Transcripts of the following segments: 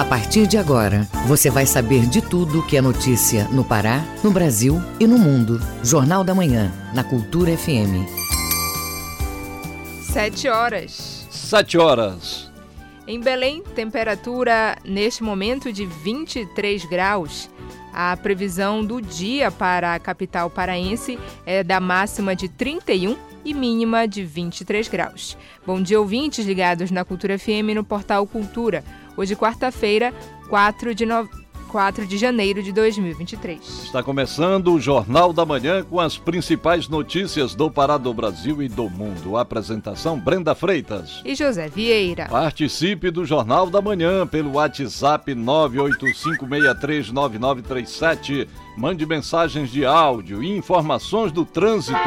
A partir de agora, você vai saber de tudo que é notícia no Pará, no Brasil e no mundo. Jornal da Manhã, na Cultura FM. Sete horas. Sete horas. Em Belém, temperatura neste momento de 23 graus. A previsão do dia para a capital paraense é da máxima de 31 e mínima de 23 graus. Bom dia, ouvintes ligados na Cultura FM no portal Cultura. Hoje, quarta-feira, 4 de, no... 4 de janeiro de 2023. Está começando o Jornal da Manhã com as principais notícias do Pará do Brasil e do mundo. A apresentação Brenda Freitas e José Vieira. Participe do Jornal da Manhã pelo WhatsApp 985639937 Mande mensagens de áudio e informações do trânsito.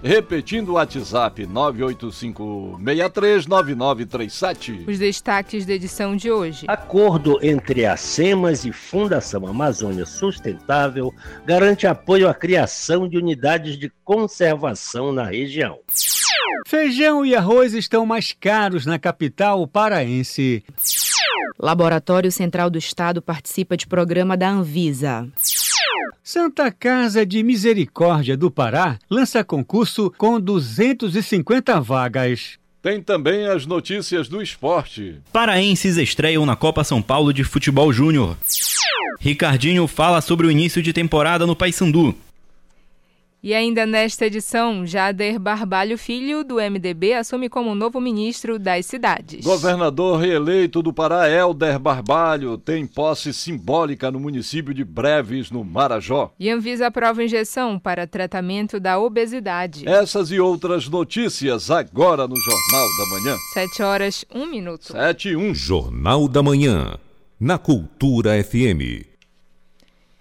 Repetindo o WhatsApp 985639937. Os destaques da edição de hoje. Acordo entre a SEMAS e Fundação Amazônia Sustentável garante apoio à criação de unidades de conservação na região. Feijão e arroz estão mais caros na capital paraense. Laboratório Central do Estado participa de programa da Anvisa. Santa Casa de Misericórdia do Pará lança concurso com 250 vagas. Tem também as notícias do esporte. Paraenses estreiam na Copa São Paulo de Futebol Júnior. Ricardinho fala sobre o início de temporada no Paysandu. E ainda nesta edição, Jader Barbalho Filho, do MDB, assume como novo ministro das cidades. Governador reeleito do Pará, Helder Barbalho, tem posse simbólica no município de Breves, no Marajó. E Anvisa aprova injeção para tratamento da obesidade. Essas e outras notícias agora no Jornal da Manhã. Sete horas, um minuto. Sete e um. Jornal da Manhã, na Cultura FM.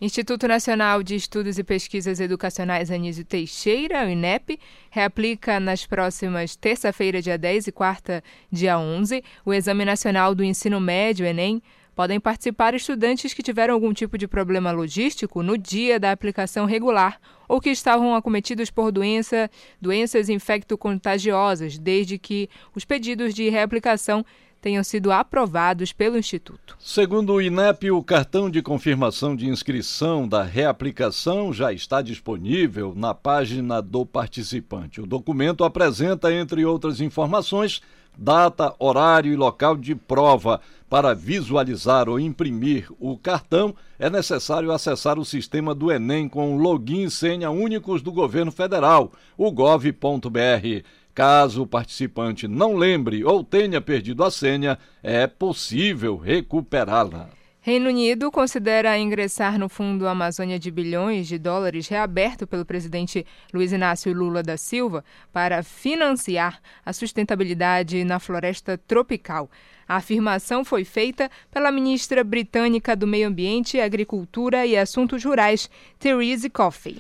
Instituto Nacional de Estudos e Pesquisas Educacionais Anísio Teixeira, o INEP, reaplica nas próximas terça-feira, dia 10 e quarta, dia 11, o Exame Nacional do Ensino Médio, Enem. Podem participar estudantes que tiveram algum tipo de problema logístico no dia da aplicação regular ou que estavam acometidos por doença, doenças infecto-contagiosas, desde que os pedidos de reaplicação tenham sido aprovados pelo Instituto. Segundo o INEP, o cartão de confirmação de inscrição da reaplicação já está disponível na página do participante. O documento apresenta, entre outras informações, data, horário e local de prova. Para visualizar ou imprimir o cartão, é necessário acessar o sistema do Enem com login e senha únicos do governo federal, o gov.br. Caso o participante não lembre ou tenha perdido a senha, é possível recuperá-la. Reino Unido considera ingressar no Fundo Amazônia de bilhões de dólares reaberto pelo presidente Luiz Inácio Lula da Silva para financiar a sustentabilidade na floresta tropical. A afirmação foi feita pela ministra britânica do Meio Ambiente, Agricultura e Assuntos Rurais, Therese Coffey.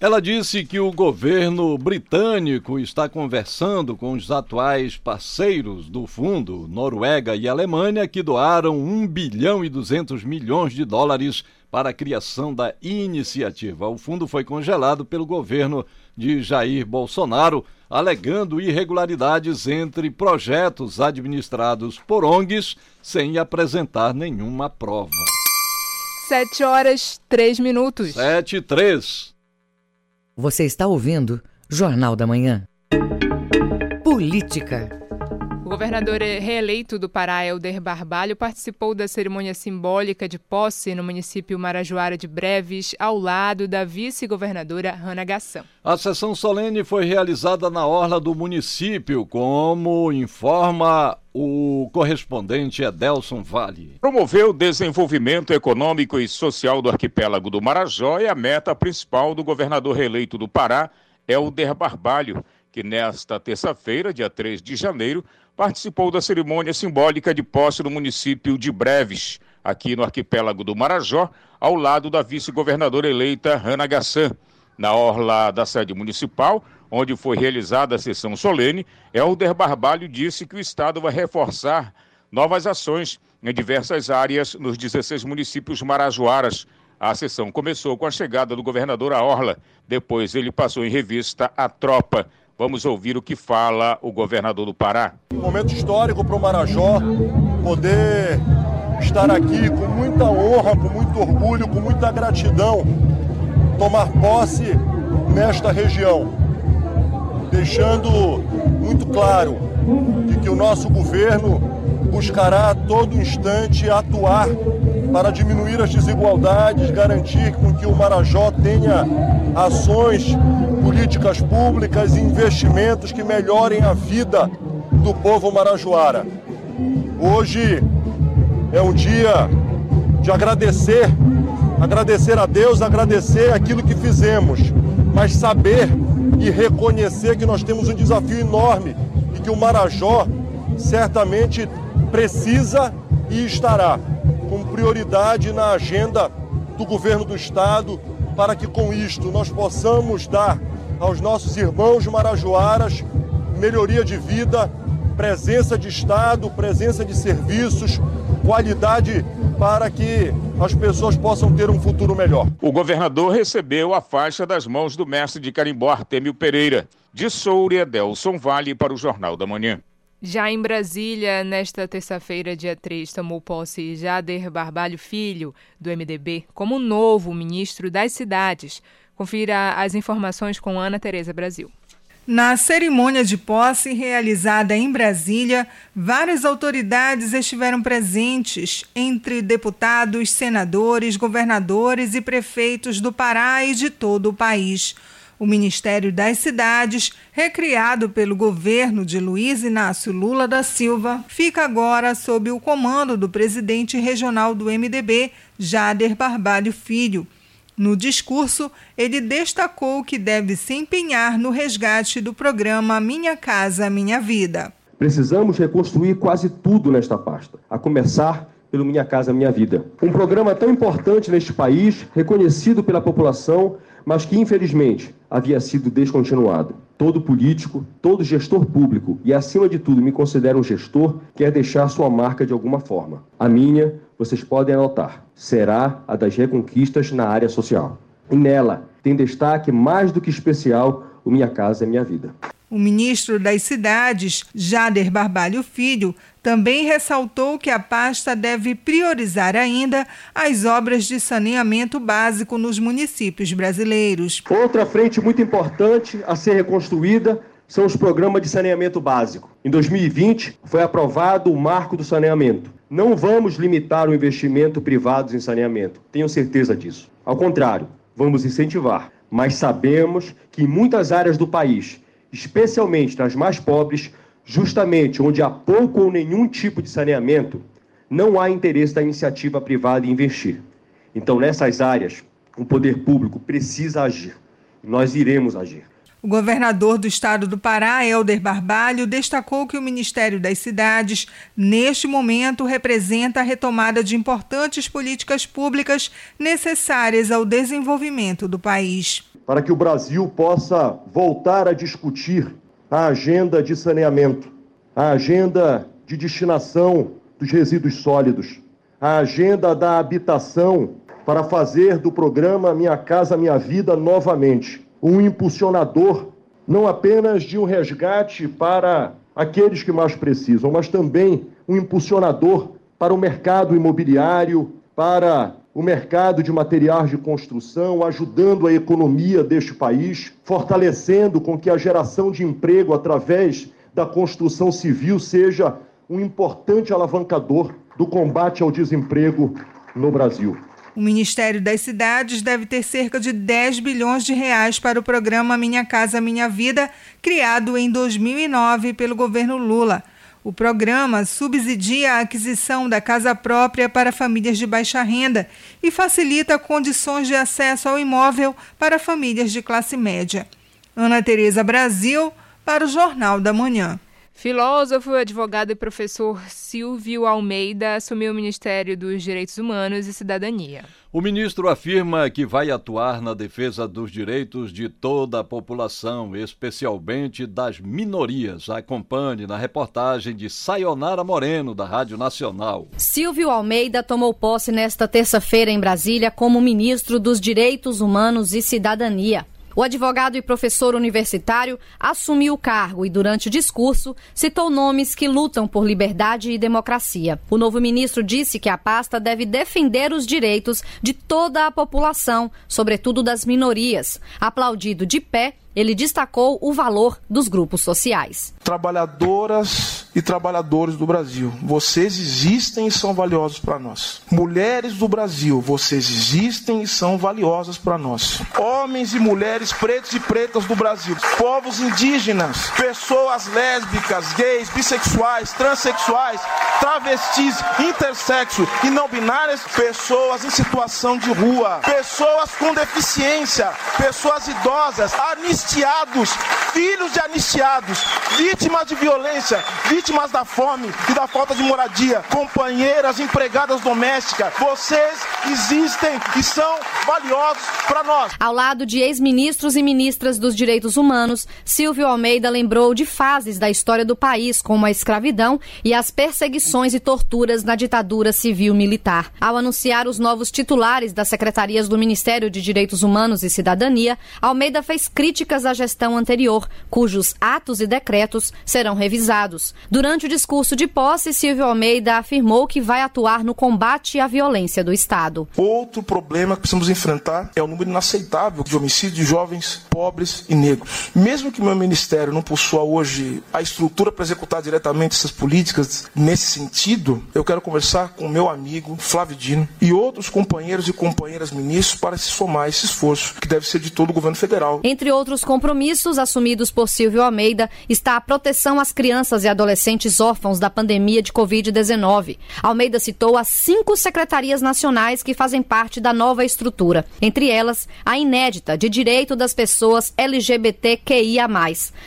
Ela disse que o governo britânico está conversando com os atuais parceiros do fundo, Noruega e Alemanha, que doaram 1 bilhão e 200 milhões de dólares para a criação da iniciativa. O fundo foi congelado pelo governo de Jair Bolsonaro, alegando irregularidades entre projetos administrados por ONGs sem apresentar nenhuma prova. Sete horas, três minutos. Sete e três. Você está ouvindo Jornal da Manhã. Política. O governador reeleito do Pará, Helder Barbalho, participou da cerimônia simbólica de posse no município Marajoara de Breves, ao lado da vice-governadora Rana Gassam. A sessão solene foi realizada na orla do município, como informa o correspondente Edelson Vale. Promover o desenvolvimento econômico e social do arquipélago do Marajó é a meta principal do governador reeleito do Pará, Helder Barbalho, que nesta terça-feira, dia 3 de janeiro, participou da cerimônia simbólica de posse no município de Breves, aqui no arquipélago do Marajó, ao lado da vice-governadora eleita Rana Gassan. Na orla da sede municipal, onde foi realizada a sessão solene, Helder Barbalho disse que o Estado vai reforçar novas ações em diversas áreas nos 16 municípios marajoaras. A sessão começou com a chegada do governador à Orla. Depois ele passou em revista a tropa. Vamos ouvir o que fala o governador do Pará. Um momento histórico para o Marajó poder estar aqui com muita honra, com muito orgulho, com muita gratidão, tomar posse nesta região, deixando muito claro de que o nosso governo buscará a todo instante atuar para diminuir as desigualdades, garantir com que o Marajó tenha ações, políticas públicas e investimentos que melhorem a vida do povo marajoara. Hoje é um dia de agradecer, agradecer a Deus, agradecer aquilo que fizemos, mas saber e reconhecer que nós temos um desafio enorme e que o Marajó certamente precisa e estará com prioridade na agenda do governo do estado para que com isto nós possamos dar aos nossos irmãos marajoaras melhoria de vida, presença de estado, presença de serviços, qualidade para que as pessoas possam ter um futuro melhor. O governador recebeu a faixa das mãos do mestre de carimbó Artemio Pereira, de Soura, Delson Vale para o Jornal da Manhã. Já em Brasília, nesta terça-feira, dia 3, tomou posse Jader Barbalho Filho, do MDB, como novo ministro das cidades. Confira as informações com Ana Tereza Brasil. Na cerimônia de posse realizada em Brasília, várias autoridades estiveram presentes, entre deputados, senadores, governadores e prefeitos do Pará e de todo o país. O Ministério das Cidades, recriado pelo governo de Luiz Inácio Lula da Silva, fica agora sob o comando do presidente regional do MDB, Jader Barbalho Filho. No discurso, ele destacou que deve se empenhar no resgate do programa Minha Casa Minha Vida. Precisamos reconstruir quase tudo nesta pasta, a começar pelo Minha Casa Minha Vida. Um programa tão importante neste país, reconhecido pela população mas que infelizmente havia sido descontinuado. Todo político, todo gestor público e, acima de tudo, me considero um gestor, quer deixar sua marca de alguma forma. A minha, vocês podem anotar, será a das reconquistas na área social. E nela tem destaque mais do que especial o Minha Casa é Minha Vida. O ministro das Cidades, Jader Barbalho Filho, também ressaltou que a pasta deve priorizar ainda as obras de saneamento básico nos municípios brasileiros. Outra frente muito importante a ser reconstruída são os programas de saneamento básico. Em 2020, foi aprovado o marco do saneamento. Não vamos limitar o investimento privado em saneamento, tenho certeza disso. Ao contrário, vamos incentivar. Mas sabemos que em muitas áreas do país, especialmente nas mais pobres, justamente onde há pouco ou nenhum tipo de saneamento, não há interesse da iniciativa privada em investir. Então, nessas áreas, o poder público precisa agir. Nós iremos agir. O governador do estado do Pará, Helder Barbalho, destacou que o Ministério das Cidades, neste momento, representa a retomada de importantes políticas públicas necessárias ao desenvolvimento do país para que o Brasil possa voltar a discutir a agenda de saneamento, a agenda de destinação dos resíduos sólidos, a agenda da habitação para fazer do programa Minha Casa Minha Vida novamente um impulsionador não apenas de um resgate para aqueles que mais precisam, mas também um impulsionador para o mercado imobiliário, para o mercado de materiais de construção, ajudando a economia deste país, fortalecendo com que a geração de emprego através da construção civil seja um importante alavancador do combate ao desemprego no Brasil. O Ministério das Cidades deve ter cerca de 10 bilhões de reais para o programa Minha Casa Minha Vida, criado em 2009 pelo governo Lula. O programa subsidia a aquisição da casa própria para famílias de baixa renda e facilita condições de acesso ao imóvel para famílias de classe média. Ana Tereza Brasil, para o Jornal da Manhã. Filósofo, advogado e professor Silvio Almeida assumiu o Ministério dos Direitos Humanos e Cidadania. O ministro afirma que vai atuar na defesa dos direitos de toda a população, especialmente das minorias. Acompanhe na reportagem de Sayonara Moreno, da Rádio Nacional. Silvio Almeida tomou posse nesta terça-feira em Brasília como ministro dos Direitos Humanos e Cidadania. O advogado e professor universitário assumiu o cargo e, durante o discurso, citou nomes que lutam por liberdade e democracia. O novo ministro disse que a pasta deve defender os direitos de toda a população, sobretudo das minorias. Aplaudido de pé, ele destacou o valor dos grupos sociais. Trabalhadoras e trabalhadores do Brasil, vocês existem e são valiosos para nós. Mulheres do Brasil, vocês existem e são valiosas para nós. Homens e mulheres pretos e pretas do Brasil, povos indígenas, pessoas lésbicas, gays, bissexuais, transexuais, travestis, intersexo e não binárias, pessoas em situação de rua, pessoas com deficiência, pessoas idosas, anistiados, filhos de anistiados, vítimas de violência, vítimas da fome e da falta de moradia, companheiras, empregadas domésticas, vocês existem e são valiosos para nós. Ao lado de ex-ministros e ministras dos direitos humanos, Silvio Almeida lembrou de fases da história do país, como a escravidão e as perseguições e torturas na ditadura civil-militar. Ao anunciar os novos titulares das secretarias do Ministério de Direitos Humanos e Cidadania, Almeida fez críticas à gestão anterior, cujos atos e decretos serão revisados. Durante o discurso de posse, Silvio Almeida afirmou que vai atuar no combate à violência do Estado. Outro problema que precisamos enfrentar é o número inaceitável de homicídios de jovens, pobres e negros. Mesmo que meu ministério não possua hoje a estrutura para executar diretamente essas políticas nesse sentido, eu quero conversar com meu amigo Flávio Dino e outros companheiros e companheiras ministros para se somar a esse esforço, que deve ser de todo o governo federal. Entre outros compromissos assumidos por Silvio Almeida está a proteção às crianças e adolescentes órfãos da pandemia de Covid-19. Almeida citou as cinco secretarias nacionais que fazem parte da nova estrutura, entre elas a inédita de Direito das Pessoas LGBTQIA.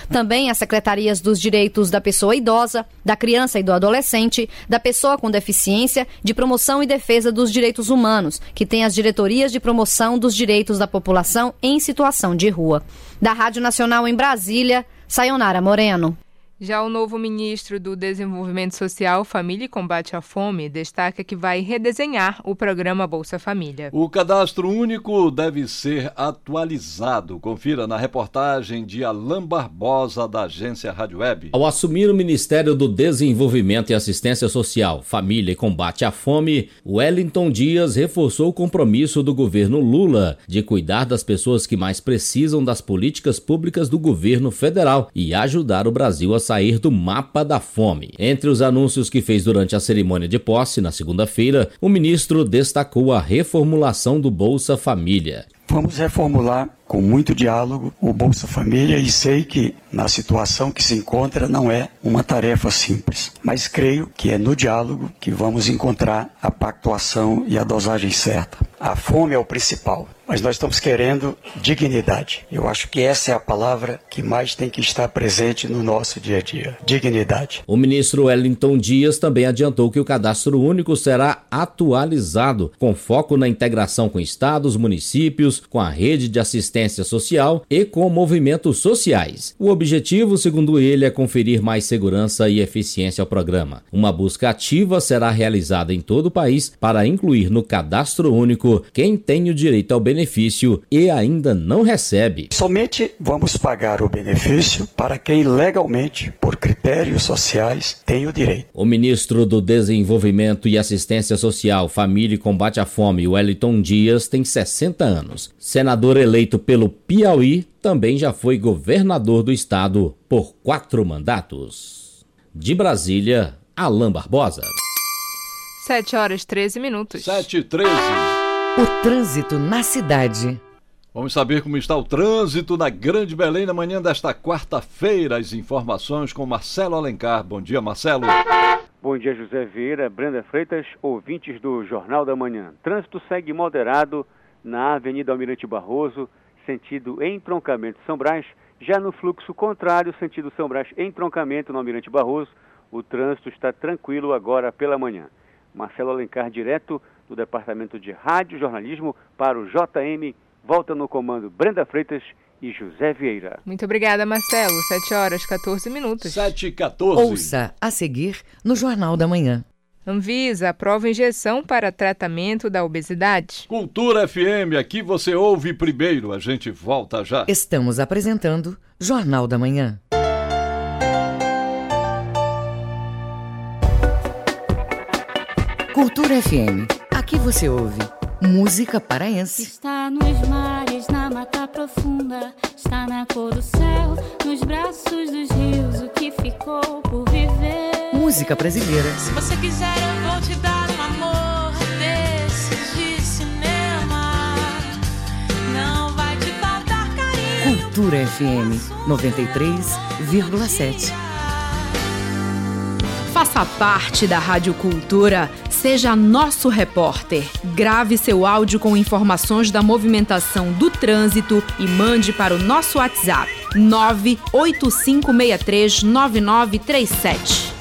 Também as secretarias dos Direitos da Pessoa Idosa, da Criança e do Adolescente, da Pessoa com Deficiência, de Promoção e Defesa dos Direitos Humanos, que tem as diretorias de promoção dos direitos da população em situação de rua. Da Rádio Nacional em Brasília, Sayonara Moreno. Já o novo ministro do Desenvolvimento Social, Família e Combate à Fome destaca que vai redesenhar o programa Bolsa Família. O cadastro único deve ser atualizado. Confira na reportagem de Alain Barbosa, da agência Rádio Web. Ao assumir o Ministério do Desenvolvimento e Assistência Social, Família e Combate à Fome, Wellington Dias reforçou o compromisso do governo Lula de cuidar das pessoas que mais precisam das políticas públicas do governo federal e ajudar o Brasil a sair do mapa da fome. Entre os anúncios que fez durante a cerimônia de posse, na segunda-feira, o ministro destacou a reformulação do Bolsa Família. Vamos reformular com muito diálogo o Bolsa Família e sei que na situação que se encontra não é uma tarefa simples, mas creio que é no diálogo que vamos encontrar a pactuação e a dosagem certa. A fome é o principal, mas nós estamos querendo dignidade. Eu acho que essa é a palavra que mais tem que estar presente no nosso dia a dia: dignidade. O ministro Wellington Dias também adiantou que o cadastro único será atualizado, com foco na integração com estados, municípios, com a rede de assistência social e com movimentos sociais. O objetivo, segundo ele, é conferir mais segurança e eficiência ao programa. Uma busca ativa será realizada em todo o país para incluir no cadastro único quem tem o direito ao benefício e ainda não recebe. Somente vamos pagar o benefício para quem legalmente, por critérios sociais, tem o direito. O ministro do Desenvolvimento e Assistência Social, Família e Combate à Fome, Wellington Dias, tem 60 anos. Senador eleito pelo Piauí, também já foi governador do estado por quatro mandatos. De Brasília, Alain Barbosa. 7 horas 13 minutos. 7 e 13. O trânsito na cidade. Vamos saber como está o trânsito na Grande Belém na manhã desta quarta-feira. As informações com Marcelo Alencar. Bom dia, Marcelo. Bom dia, José Vieira, Brenda Freitas, ouvintes do Jornal da Manhã. Trânsito segue moderado na Avenida Almirante Barroso, sentido entroncamento São Brás. Já no fluxo contrário, sentido São Brás entroncamento no Almirante Barroso, o trânsito está tranquilo agora pela manhã. Marcelo Alencar, direto do Departamento de Rádio Jornalismo para o JM. Volta no comando Brenda Freitas e José Vieira. Muito obrigada, Marcelo. 7 horas 14 minutos. 7 e 14. Ouça a seguir no Jornal da Manhã. Anvisa aprova injeção para tratamento da obesidade. Cultura FM, aqui você ouve primeiro, a gente volta já. Estamos apresentando Jornal da Manhã. Cultura FM, aqui você ouve música paraense. Está nos mares, na mata profunda, está na cor do céu, nos braços dos rios, o que ficou por viver. Música brasileira. Se você quiser, eu vou te dar um amor desses de cinema. Não vai te faltar carinho. Cultura FM 93,7. Faça parte da Rádio Cultura. Seja nosso repórter. Grave seu áudio com informações da movimentação do trânsito e mande para o nosso WhatsApp 985639937.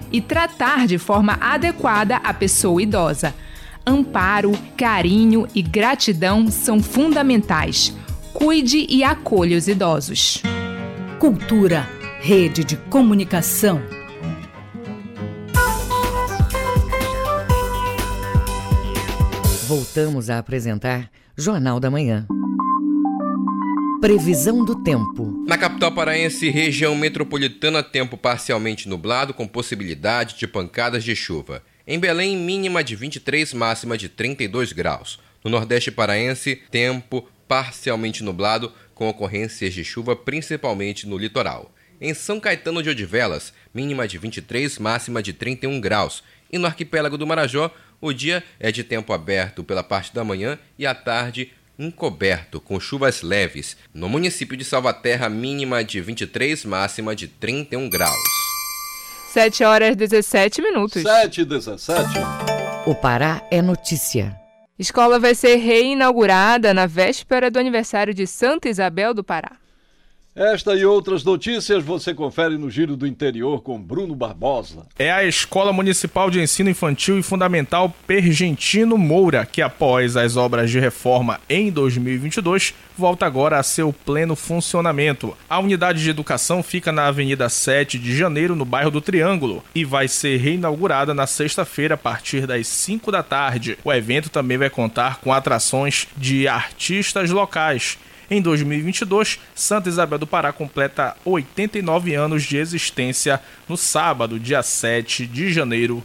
e tratar de forma adequada a pessoa idosa. Amparo, carinho e gratidão são fundamentais. Cuide e acolha os idosos. Cultura, rede de comunicação. Voltamos a apresentar Jornal da Manhã. Previsão do tempo. Na capital paraense, região metropolitana, tempo parcialmente nublado com possibilidade de pancadas de chuva. Em Belém, mínima de 23, máxima de 32 graus. No Nordeste paraense, tempo parcialmente nublado com ocorrências de chuva principalmente no litoral. Em São Caetano de Odivelas, mínima de 23, máxima de 31 graus. E no arquipélago do Marajó, o dia é de tempo aberto pela parte da manhã e à tarde encoberto, com chuvas leves. No município de Salvaterra, mínima de 23, máxima de 31 graus. 7 horas 17 minutos. 7 e 17. O Pará é notícia. Escola vai ser reinaugurada na véspera do aniversário de Santa Isabel do Pará. Esta e outras notícias você confere no Giro do Interior com Bruno Barbosa. É a Escola Municipal de Ensino Infantil e Fundamental Pergentino Moura, que após as obras de reforma em 2022, volta agora a seu pleno funcionamento. A unidade de educação fica na Avenida 7 de Janeiro, no bairro do Triângulo, e vai ser reinaugurada na sexta-feira a partir das 5 da tarde. O evento também vai contar com atrações de artistas locais. Em 2022, Santa Isabel do Pará completa 89 anos de existência no sábado, dia 7 de janeiro.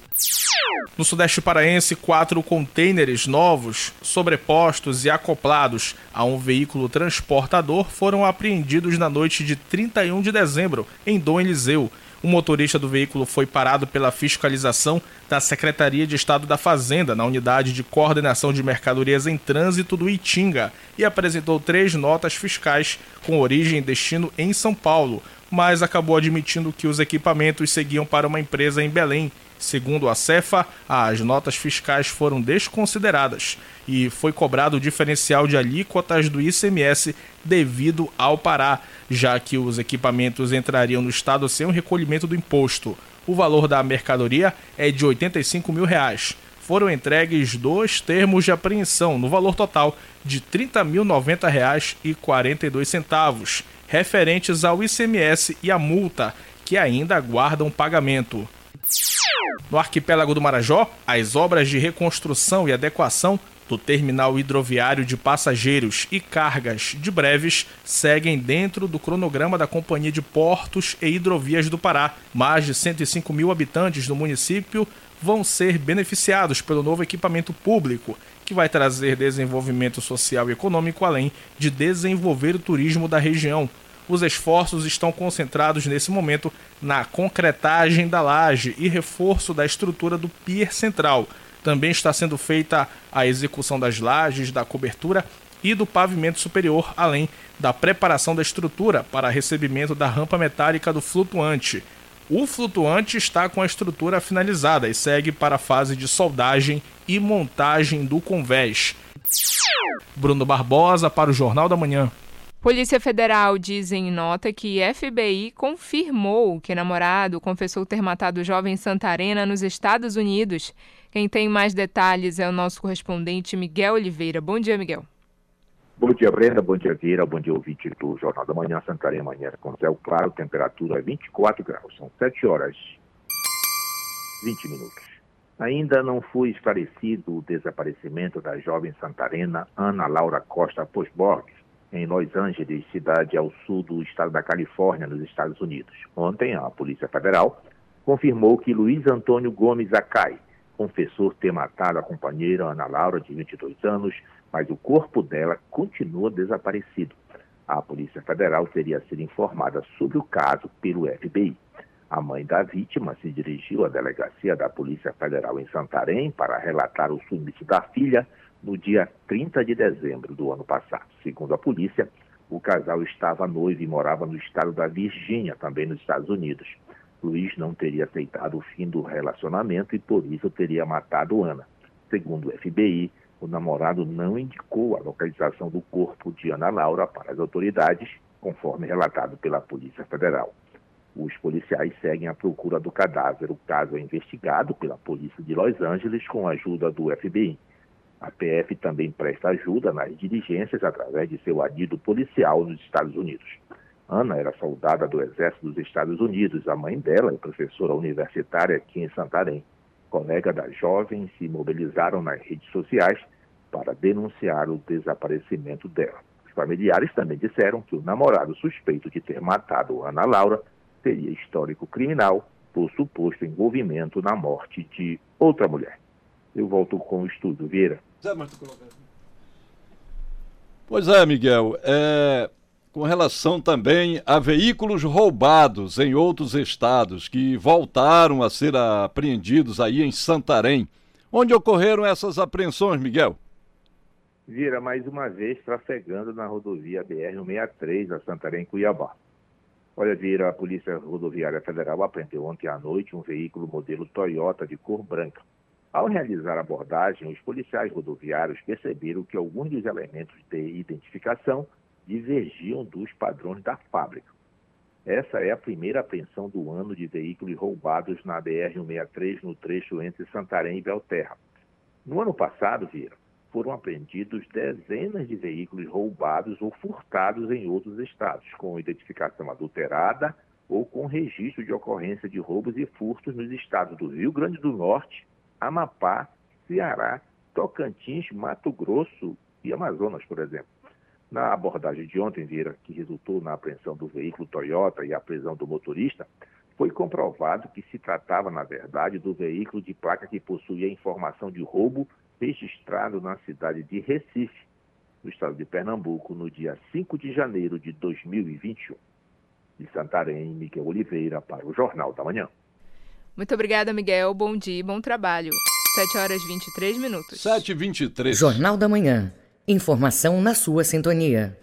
No Sudeste Paraense, quatro contêineres novos, sobrepostos e acoplados a um veículo transportador foram apreendidos na noite de 31 de dezembro, em Dom Eliseu. O motorista do veículo foi parado pela fiscalização da Secretaria de Estado da Fazenda na unidade de coordenação de mercadorias em trânsito do Itinga e apresentou três notas fiscais com origem e destino em São Paulo, mas acabou admitindo que os equipamentos seguiam para uma empresa em Belém. Segundo a Cefa, as notas fiscais foram desconsideradas e foi cobrado o diferencial de alíquotas do ICMS devido ao Pará, já que os equipamentos entrariam no estado sem o recolhimento do imposto. O valor da mercadoria é de 85 mil reais. Foram entregues dois termos de apreensão no valor total de R$ 30.090,42, referentes ao ICMS e à multa, que ainda aguardam pagamento. No arquipélago do Marajó, as obras de reconstrução e adequação do terminal hidroviário de passageiros e cargas de breves seguem dentro do cronograma da Companhia de Portos e Hidrovias do Pará. Mais de 105 mil habitantes do município vão ser beneficiados pelo novo equipamento público, que vai trazer desenvolvimento social e econômico, além de desenvolver o turismo da região. Os esforços estão concentrados nesse momento na concretagem da laje e reforço da estrutura do pier central. Também está sendo feita a execução das lajes, da cobertura e do pavimento superior, além da preparação da estrutura para recebimento da rampa metálica do flutuante. O flutuante está com a estrutura finalizada e segue para a fase de soldagem e montagem do convés. Bruno Barbosa para o Jornal da Manhã. Polícia Federal diz em nota que FBI confirmou que namorado confessou ter matado o jovem Santarena nos Estados Unidos. Quem tem mais detalhes é o nosso correspondente Miguel Oliveira. Bom dia, Miguel. Bom dia, Brenda. Bom dia, Vira. Bom dia, ouvinte do Jornal da Manhã. Santarém, amanhã com céu claro, temperatura 24 graus. São 7 horas 20 minutos. Ainda não foi esclarecido o desaparecimento da jovem santarena Ana Laura Costa Posborges, em Los Angeles, cidade ao sul do estado da Califórnia, nos Estados Unidos. Ontem, a Polícia Federal confirmou que Luiz Antônio Gomes Acai confessou ter matado a companheira Ana Laura, de 22 anos, mas o corpo dela continua desaparecido. A Polícia Federal teria sido informada sobre o caso pelo FBI. A mãe da vítima se dirigiu à delegacia da Polícia Federal em Santarém para relatar o sumiço da filha no dia 30 de dezembro do ano passado. Segundo a polícia, o casal estava noivo e morava no estado da Virgínia, também nos Estados Unidos. Luiz não teria aceitado o fim do relacionamento e por isso teria matado Ana. Segundo o FBI, o namorado não indicou a localização do corpo de Ana Laura para as autoridades, conforme relatado pela Polícia Federal. Os policiais seguem à procura do cadáver. O caso é investigado pela Polícia de Los Angeles com a ajuda do FBI. A PF também presta ajuda nas diligências através de seu adido policial nos Estados Unidos. Ana era soldada do Exército dos Estados Unidos. A mãe dela é professora universitária aqui em Santarém. Colegas da jovem se mobilizaram nas redes sociais para denunciar o desaparecimento dela. Os familiares também disseram que o namorado suspeito de ter matado Ana Laura teria histórico criminal por suposto envolvimento na morte de outra mulher. Eu volto com o estudo, Vieira. Pois é, Miguel. É, com relação também a veículos roubados em outros estados que voltaram a ser apreendidos aí em Santarém. Onde ocorreram essas apreensões, Miguel? Vira mais uma vez trafegando na rodovia BR-163 a Santarém-Cuiabá. Olha, Vira, a Polícia Rodoviária Federal apreendeu ontem à noite um veículo modelo Toyota de cor branca. Ao realizar a abordagem, os policiais rodoviários perceberam que alguns dos elementos de identificação divergiam dos padrões da fábrica. Essa é a primeira apreensão do ano de veículos roubados na BR-163 no trecho entre Santarém e Belterra. No ano passado, Vira, foram apreendidos dezenas de veículos roubados ou furtados em outros estados, com identificação adulterada ou com registro de ocorrência de roubos e furtos nos estados do Rio Grande do Norte, Amapá, Ceará, Tocantins, Mato Grosso e Amazonas, por exemplo. Na abordagem de ontem, Vira, que resultou na apreensão do veículo Toyota e a prisão do motorista, foi comprovado que se tratava, na verdade, do veículo de placa que possuía informação de roubo registrado na cidade de Recife, no estado de Pernambuco, no dia 5 de janeiro de 2021. De Santarém, Miguel Oliveira, para o Jornal da Manhã. Muito obrigada, Miguel. Bom dia e bom trabalho. 7 horas 23 minutos. 7 e 23 Jornal da Manhã. Informação na sua sintonia.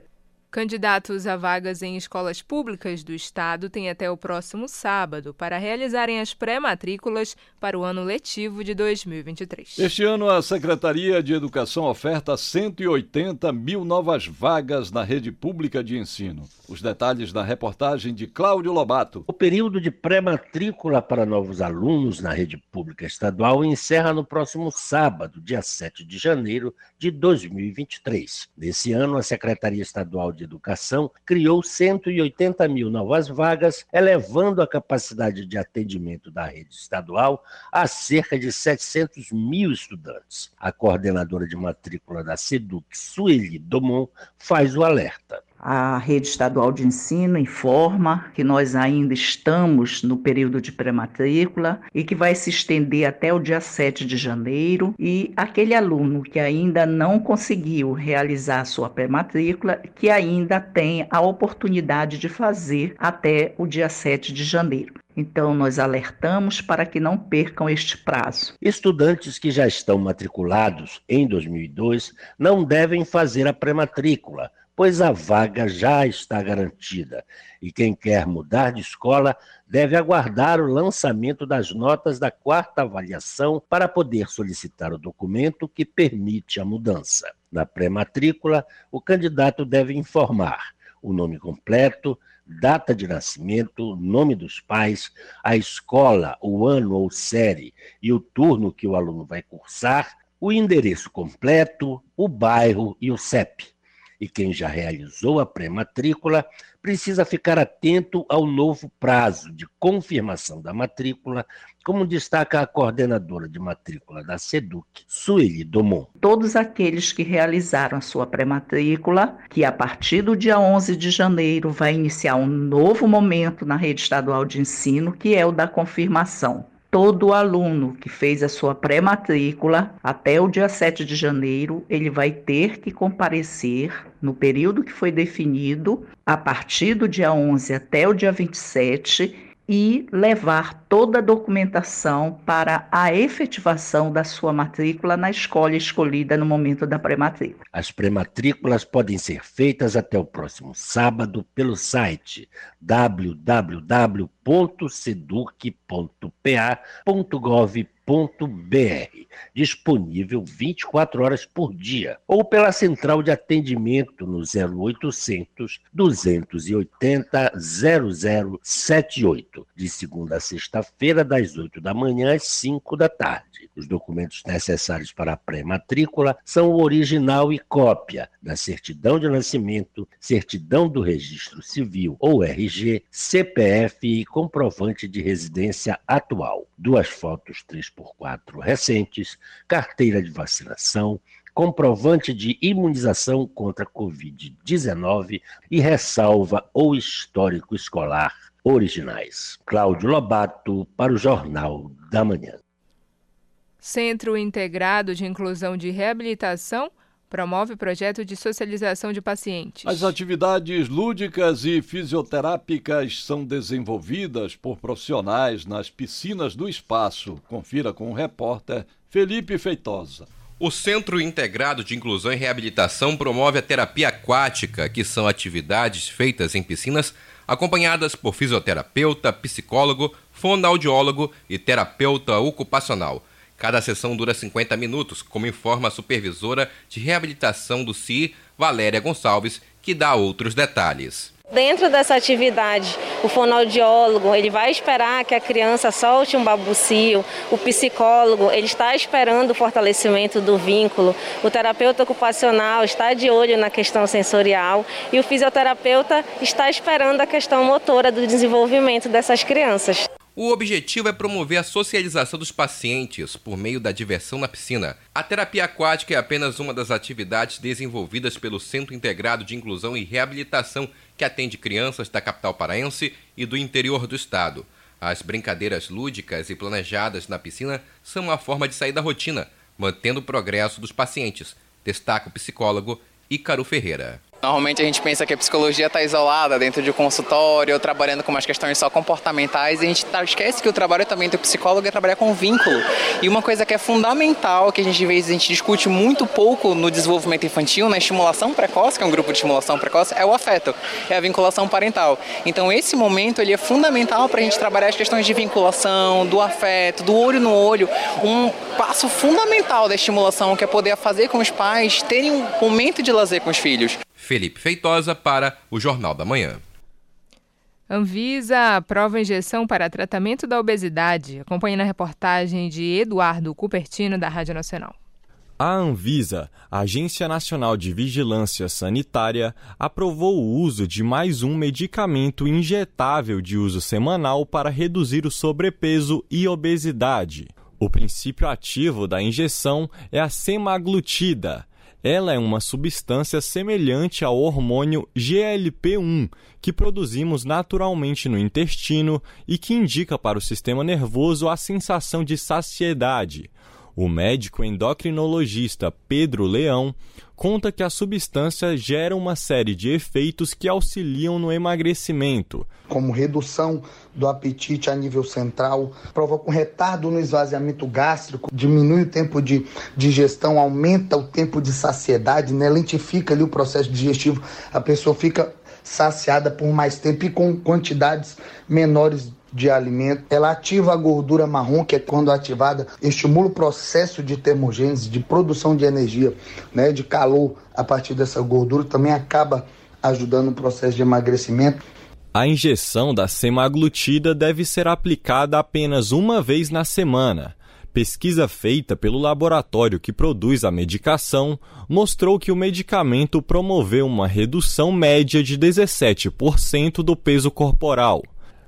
Candidatos a vagas em escolas públicas do Estado têm até o próximo sábado para realizarem as pré-matrículas para o ano letivo de 2023. Este ano, a Secretaria de Educação oferta 180 mil novas vagas na rede pública de ensino. Os detalhes na reportagem de Cláudio Lobato. O período de pré-matrícula para novos alunos na rede pública estadual encerra no próximo sábado, dia 7 de janeiro de 2023. Nesse ano, a Secretaria Estadual de Educação criou 180 mil novas vagas, elevando a capacidade de atendimento da rede estadual a cerca de 700 mil estudantes. A coordenadora de matrícula da SEDUC, Sueli Domon, faz o alerta. A rede estadual de ensino informa que nós ainda estamos no período de pré-matrícula e que vai se estender até o dia 7 de janeiro. E aquele aluno que ainda não conseguiu realizar sua pré-matrícula, que ainda tem a oportunidade de fazer até o dia 7 de janeiro. Então, nós alertamos para que não percam este prazo. Estudantes que já estão matriculados em 2002 não devem fazer a pré-matrícula pois a vaga já está garantida e quem quer mudar de escola deve aguardar o lançamento das notas da quarta avaliação para poder solicitar o documento que permite a mudança. Na pré-matrícula, o candidato deve informar o nome completo, data de nascimento, nome dos pais, a escola, o ano ou série e o turno que o aluno vai cursar, o endereço completo, o bairro e o CEP. E quem já realizou a pré-matrícula precisa ficar atento ao novo prazo de confirmação da matrícula, como destaca a coordenadora de matrícula da SEDUC, Sueli Domon. Todos aqueles que realizaram a sua pré-matrícula, que a partir do dia 11 de janeiro vai iniciar um novo momento na rede estadual de ensino, que é o da confirmação todo aluno que fez a sua pré-matrícula até o dia 7 de janeiro, ele vai ter que comparecer no período que foi definido, a partir do dia 11 até o dia 27, e levar toda a documentação para a efetivação da sua matrícula na escola escolhida no momento da pré-matrícula. As pré-matrículas podem ser feitas até o próximo sábado pelo site www.seduc.pa.gov.br www.pt.br, disponível 24 horas por dia, ou pela central de atendimento no 0800 280 0078, de segunda a sexta-feira, das 8 da manhã às 5 da tarde. Os documentos necessários para a pré-matrícula são o original e cópia da certidão de nascimento, certidão do registro civil ou RG, CPF e comprovante de residência atual. Duas fotos 3x4 recentes, carteira de vacinação, comprovante de imunização contra Covid-19 e ressalva ou histórico escolar originais. Cláudio Lobato, para o Jornal da Manhã. Centro Integrado de Inclusão de Reabilitação promove projeto de socialização de pacientes. As atividades lúdicas e fisioterápicas são desenvolvidas por profissionais nas piscinas do espaço. Confira com o repórter Felipe Feitosa. O Centro Integrado de Inclusão e Reabilitação promove a terapia aquática, que são atividades feitas em piscinas acompanhadas por fisioterapeuta, psicólogo, fonoaudiólogo e terapeuta ocupacional. Cada sessão dura 50 minutos, como informa a supervisora de reabilitação do CI, Valéria Gonçalves, que dá outros detalhes. Dentro dessa atividade, o fonoaudiólogo ele vai esperar que a criança solte um babucio, o psicólogo ele está esperando o fortalecimento do vínculo, o terapeuta ocupacional está de olho na questão sensorial e o fisioterapeuta está esperando a questão motora do desenvolvimento dessas crianças. O objetivo é promover a socialização dos pacientes por meio da diversão na piscina. A terapia aquática é apenas uma das atividades desenvolvidas pelo Centro Integrado de Inclusão e Reabilitação, que atende crianças da capital paraense e do interior do estado. As brincadeiras lúdicas e planejadas na piscina são uma forma de sair da rotina, mantendo o progresso dos pacientes, destaca o psicólogo Ícaro Ferreira. Normalmente a gente pensa que a psicologia está isolada dentro de um consultório, trabalhando com umas questões só comportamentais, e a gente tá, esquece que o trabalho também do psicólogo é trabalhar com vínculo. E uma coisa que é fundamental, que a gente, vezes, a gente discute muito pouco no desenvolvimento infantil, na estimulação precoce, que é um grupo de estimulação precoce, é o afeto, é a vinculação parental. Então esse momento ele é fundamental para a gente trabalhar as questões de vinculação, do afeto, do olho no olho, um passo fundamental da estimulação que é poder fazer com os pais terem um momento de lazer com os filhos. Felipe Feitosa para o Jornal da Manhã. Anvisa aprova injeção para tratamento da obesidade. Acompanhe na reportagem de Eduardo Cupertino, da Rádio Nacional. A Anvisa, Agência Nacional de Vigilância Sanitária, aprovou o uso de mais um medicamento injetável de uso semanal para reduzir o sobrepeso e obesidade. O princípio ativo da injeção é a semaglutida, ela é uma substância semelhante ao hormônio GLP-1, que produzimos naturalmente no intestino e que indica para o sistema nervoso a sensação de saciedade. O médico endocrinologista Pedro Leão conta que a substância gera uma série de efeitos que auxiliam no emagrecimento, como redução do apetite a nível central, provoca um retardo no esvaziamento gástrico, diminui o tempo de digestão, aumenta o tempo de saciedade, né? lentifica ali o processo digestivo, a pessoa fica saciada por mais tempo e com quantidades menores de alimento. Ela ativa a gordura marrom, que é quando ativada, estimula o processo de termogênese, de produção de energia, né, de calor a partir dessa gordura, também acaba ajudando o processo de emagrecimento. A injeção da semaglutida deve ser aplicada apenas uma vez na semana. Pesquisa feita pelo laboratório que produz a medicação mostrou que o medicamento promoveu uma redução média de 17% do peso corporal.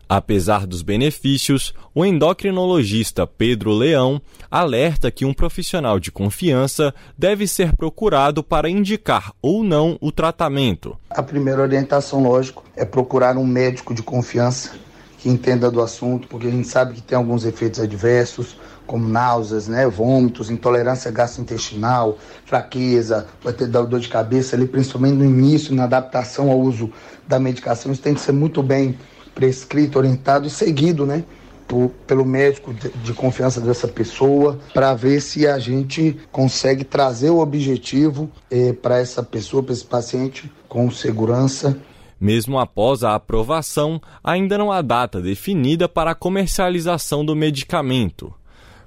Apesar dos benefícios, o endocrinologista Pedro Leão alerta que um profissional de confiança deve ser procurado para indicar ou não o tratamento. A primeira orientação, lógico, é procurar um médico de confiança que entenda do assunto, porque a gente sabe que tem alguns efeitos adversos, como náuseas, né, vômitos, intolerância gastrointestinal, fraqueza, vai ter dor de cabeça ali, principalmente no início, na adaptação ao uso da medicação. Isso tem que ser muito bem prescrito, orientado e seguido, né? Por, pelo médico de, de confiança dessa pessoa, para ver se a gente consegue trazer o objetivo eh, para essa pessoa, para esse paciente, com segurança. Mesmo após a aprovação, ainda não há data definida para a comercialização do medicamento.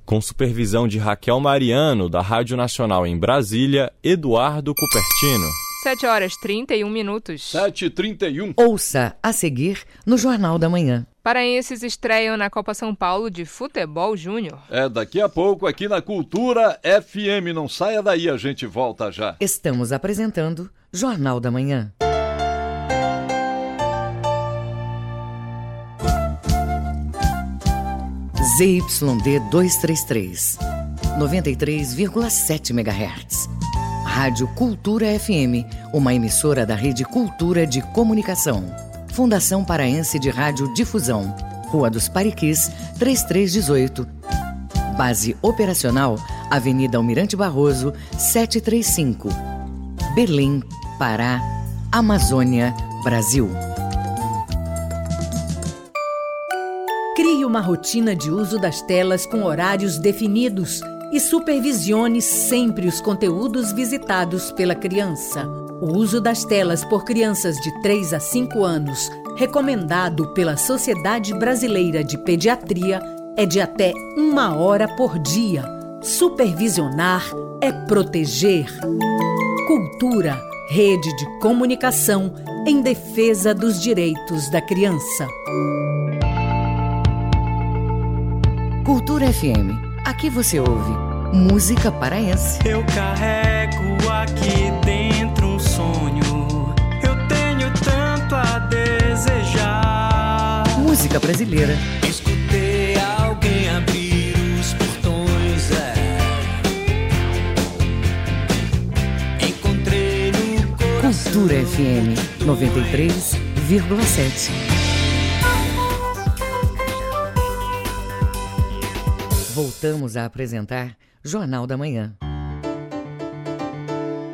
Com supervisão de Raquel Mariano, da Rádio Nacional em Brasília, Eduardo Cupertino. 7 horas 31 minutos. 7h31. Ouça a seguir no Jornal da Manhã. Paraenses estreiam na Copa São Paulo de Futebol Júnior. É daqui a pouco aqui na Cultura FM. Não saia daí, a gente volta já. Estamos apresentando Jornal da Manhã. ZYD 233, 93,7 MHz. Rádio Cultura FM, uma emissora da Rede Cultura de Comunicação. Fundação Paraense de Rádio Difusão, Rua dos Pariquis, 3318. Base operacional, Avenida Almirante Barroso, 735. Berlim, Pará, Amazônia, Brasil. Crie uma rotina de uso das telas com horários definidos e supervisione sempre os conteúdos visitados pela criança. O uso das telas por crianças de 3 a 5 anos, recomendado pela Sociedade Brasileira de Pediatria, é de até uma hora por dia. Supervisionar é proteger. Cultura, rede de comunicação em defesa dos direitos da criança. Cultura FM. Aqui você ouve música paraense. Eu carrego aqui dentro um sonho. Eu tenho tanto a desejar. Música brasileira. Escutei alguém abrir os portões. É. Encontrei no coração. Cultura FM 93,7. Voltamos a apresentar Jornal da Manhã.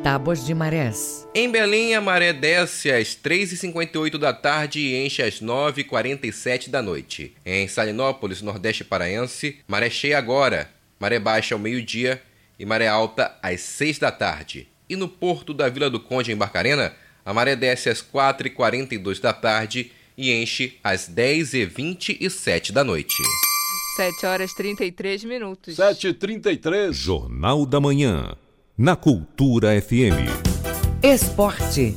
Tábuas de Marés. Em Belém, a maré desce às 3h58 da tarde e enche às 9h47 da noite. Em Salinópolis, Nordeste Paraense, maré cheia agora, maré baixa ao meio-dia e maré alta às 6 da tarde. E no porto da Vila do Conde, em Barcarena, a maré desce às 4h42 da tarde e enche às 10h27 da noite. 7 horas 33 minutos. 7h33. Jornal da Manhã. Na Cultura FM. Esporte.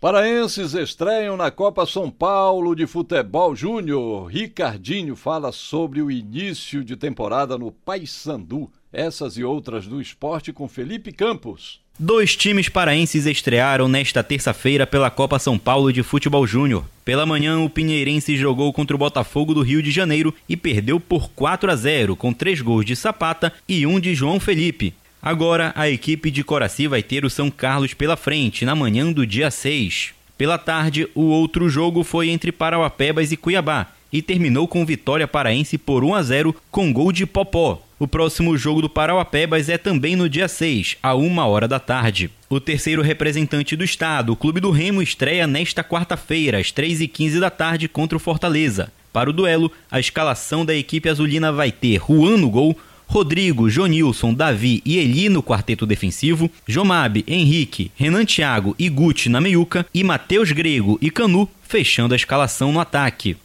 Paraenses estreiam na Copa São Paulo de Futebol Júnior. Ricardinho fala sobre o início de temporada no Paysandu. Essas e outras do esporte com Felipe Campos. Dois times paraenses estrearam nesta terça-feira pela Copa São Paulo de Futebol Júnior. Pela manhã, o Pinheirense jogou contra o Botafogo do Rio de Janeiro e perdeu por 4 a 0, com três gols de Sapata e um de João Felipe. Agora, a equipe de Coraci vai ter o São Carlos pela frente, na manhã do dia 6. Pela tarde, o outro jogo foi entre Parauapebas e Cuiabá e terminou com vitória paraense por 1 a 0 com gol de Popó. O próximo jogo do Parauapebas é também no dia 6, a 1 hora da tarde. O terceiro representante do estado, o Clube do Remo, estreia nesta quarta-feira, às 3h15 da tarde, contra o Fortaleza. Para o duelo, a escalação da equipe azulina vai ter Juan no gol, Rodrigo, Jonilson, Davi e Eli no quarteto defensivo, Jomabe, Henrique, Renan Thiago e Guti na meiuca e Matheus Grego e Canu fechando a escalação no ataque.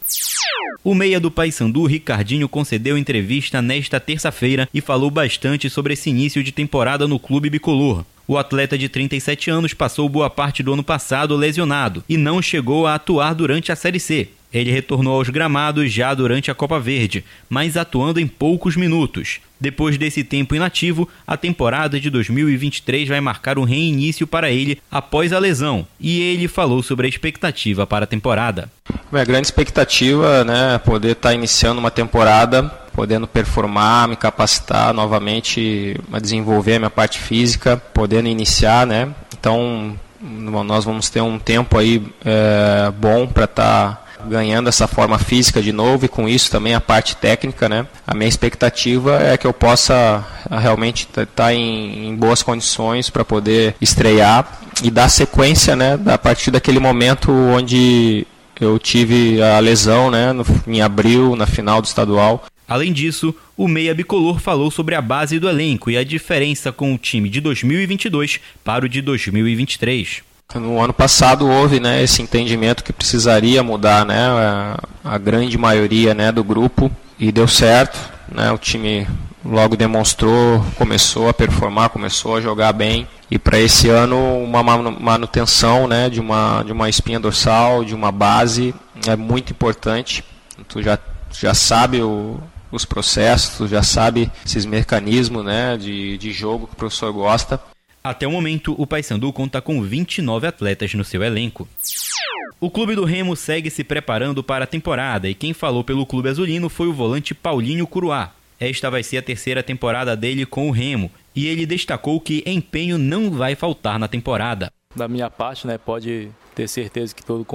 O meia do Paysandu, Ricardinho, concedeu entrevista nesta terça-feira e falou bastante sobre esse início de temporada no clube bicolor. O atleta de 37 anos passou boa parte do ano passado lesionado e não chegou a atuar durante a Série C. Ele retornou aos gramados já durante a Copa Verde, mas atuando em poucos minutos. Depois desse tempo inativo, a temporada de 2023 vai marcar um reinício para ele após a lesão, e ele falou sobre a expectativa para a temporada. Minha grande expectativa, né, poder estar iniciando uma temporada, podendo performar, me capacitar novamente, desenvolver a minha parte física, podendo iniciar, né. Então, nós vamos ter um tempo aí é, bom para estar tá ganhando essa forma física de novo e com isso também a parte técnica, né? A minha expectativa é que eu possa ah, realmente estar tá em, em boas condições para poder estrear e dar sequência, né? A partir daquele momento onde eu tive a lesão, né? No, em abril, na final do estadual. Além disso, o meia bicolor falou sobre a base do elenco e a diferença com o time de 2022 para o de 2023. No ano passado houve né, esse entendimento que precisaria mudar né, a, a grande maioria né, do grupo e deu certo. Né, o time logo demonstrou, começou a performar, começou a jogar bem. E para esse ano uma manutenção né, de, uma, de uma espinha dorsal, de uma base é muito importante. Tu já, já sabe o, os processos, tu já sabe esses mecanismos né, de, de jogo que o professor gosta. Até o momento, o Paysandu conta com 29 atletas no seu elenco. O clube do Remo segue se preparando para a temporada e quem falou pelo clube azulino foi o volante Paulinho Curuá. Esta vai ser a terceira temporada dele com o Remo e ele destacou que empenho não vai faltar na temporada. Da minha parte, né, pode ter certeza que todo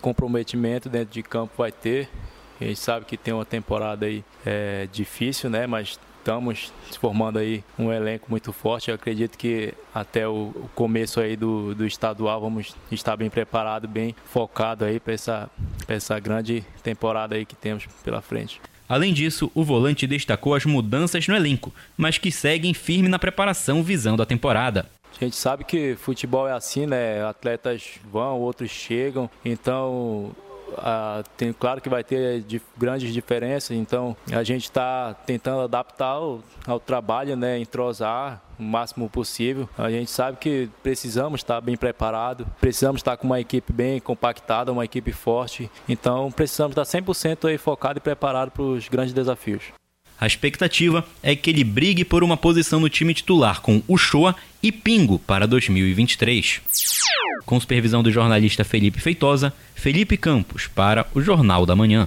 comprometimento dentro de campo vai ter. A gente sabe que tem uma temporada aí é, difícil, né, mas estamos formando aí um elenco muito forte. Eu acredito que até o, começo aí do, do estadual vamos estar bem preparado, bem focado aí para essa, essa grande temporada aí que temos pela frente. Além disso, o volante destacou as mudanças no elenco, mas que seguem firme na preparação visando a temporada. A gente sabe que futebol é assim, né? Atletas vão, outros chegam, então ah, tem, claro que vai ter de, grandes diferenças, então a gente está tentando adaptar ao, ao, trabalho, né, entrosar o máximo possível. A gente sabe que precisamos estar bem preparado, precisamos estar com uma equipe bem compactada, uma equipe forte, então precisamos estar 100% aí focado e preparado para os grandes desafios. A expectativa é que ele brigue por uma posição no time titular com Uchoa e Pingo para 2023. Com supervisão do jornalista Felipe Feitosa, Felipe Campos para o Jornal da Manhã.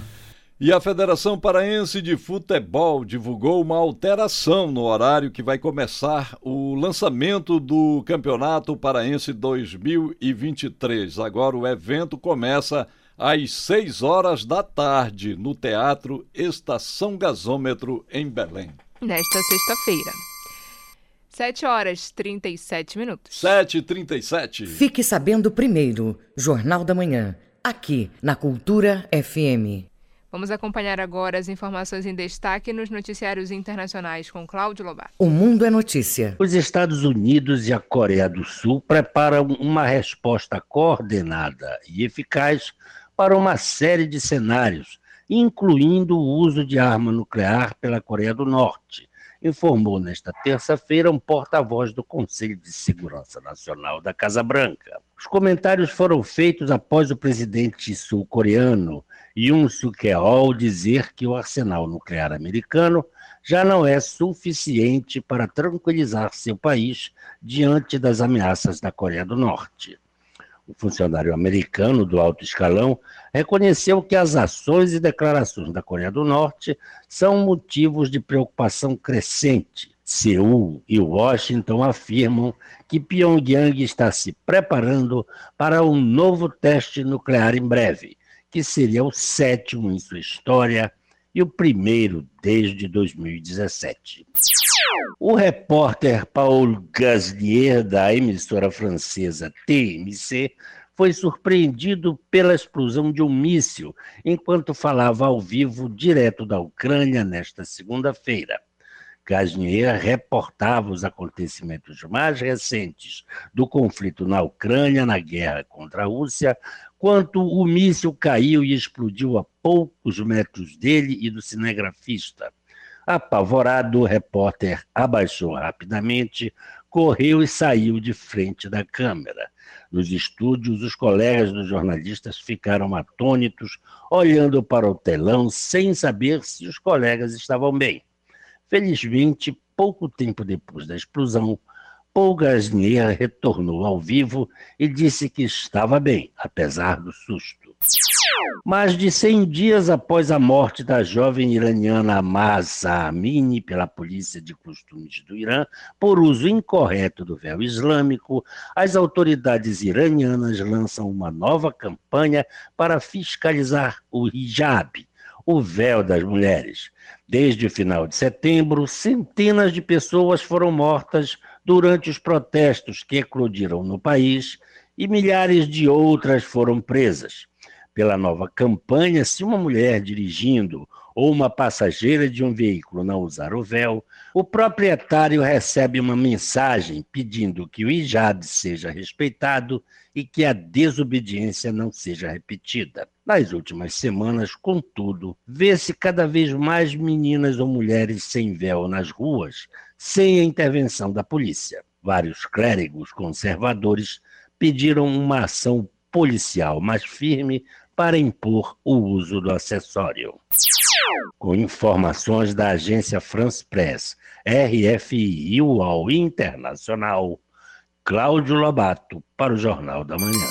E a Federação Paraense de Futebol divulgou uma alteração no horário que vai começar o lançamento do Campeonato Paraense 2023. Agora o evento começa às 6 horas da tarde no Teatro Estação Gasômetro em Belém. Nesta sexta-feira. 7 horas 37 minutos. 7 e 37 Fique sabendo primeiro, Jornal da Manhã, aqui na Cultura FM. Vamos acompanhar agora as informações em destaque nos noticiários internacionais com Cláudio Lobato. O Mundo é Notícia. Os Estados Unidos e a Coreia do Sul preparam uma resposta coordenada e eficaz para uma série de cenários, incluindo o uso de arma nuclear pela Coreia do Norte informou nesta terça-feira um porta-voz do Conselho de Segurança Nacional da Casa Branca. Os comentários foram feitos após o presidente sul-coreano Yoon Suk-yeol dizer que o arsenal nuclear americano já não é suficiente para tranquilizar seu país diante das ameaças da Coreia do Norte. O funcionário americano do alto escalão reconheceu que as ações e declarações da Coreia do Norte são motivos de preocupação crescente. Seul e Washington afirmam que Pyongyang está se preparando para um novo teste nuclear em breve, que seria o sétimo em sua história e o primeiro desde 2017. O repórter Paul Gasnier, da emissora francesa TMC, foi surpreendido pela explosão de um míssil enquanto falava ao vivo direto da Ucrânia nesta segunda-feira. Gasnier reportava os acontecimentos mais recentes do conflito na Ucrânia, na guerra contra a Rússia, quando o míssil caiu e explodiu a poucos metros dele e do cinegrafista. Apavorado, o repórter abaixou rapidamente, correu e saiu de frente da câmera. Nos estúdios, os colegas dos jornalistas ficaram atônitos, olhando para o telão sem saber se os colegas estavam bem. Felizmente, pouco tempo depois da explosão, Paul Gasnier retornou ao vivo e disse que estava bem, apesar do susto. Mais de 100 dias após a morte da jovem iraniana Mahsa Amini pela polícia de costumes do Irã por uso incorreto do véu islâmico, as autoridades iranianas lançam uma nova campanha para fiscalizar o hijab, o véu das mulheres. Desde o final de setembro, centenas de pessoas foram mortas durante os protestos que eclodiram no país e milhares de outras foram presas. Pela nova campanha, se uma mulher dirigindo ou uma passageira de um veículo não usar o véu, o proprietário recebe uma mensagem pedindo que o hijab seja respeitado e que a desobediência não seja repetida. Nas últimas semanas, contudo, vê-se cada vez mais meninas ou mulheres sem véu nas ruas, sem a intervenção da polícia. Vários clérigos conservadores pediram uma ação policial mais firme para impor o uso do acessório. Com informações da agência France Press, RFI e UOL Internacional, Cláudio Lobato para o Jornal da Manhã.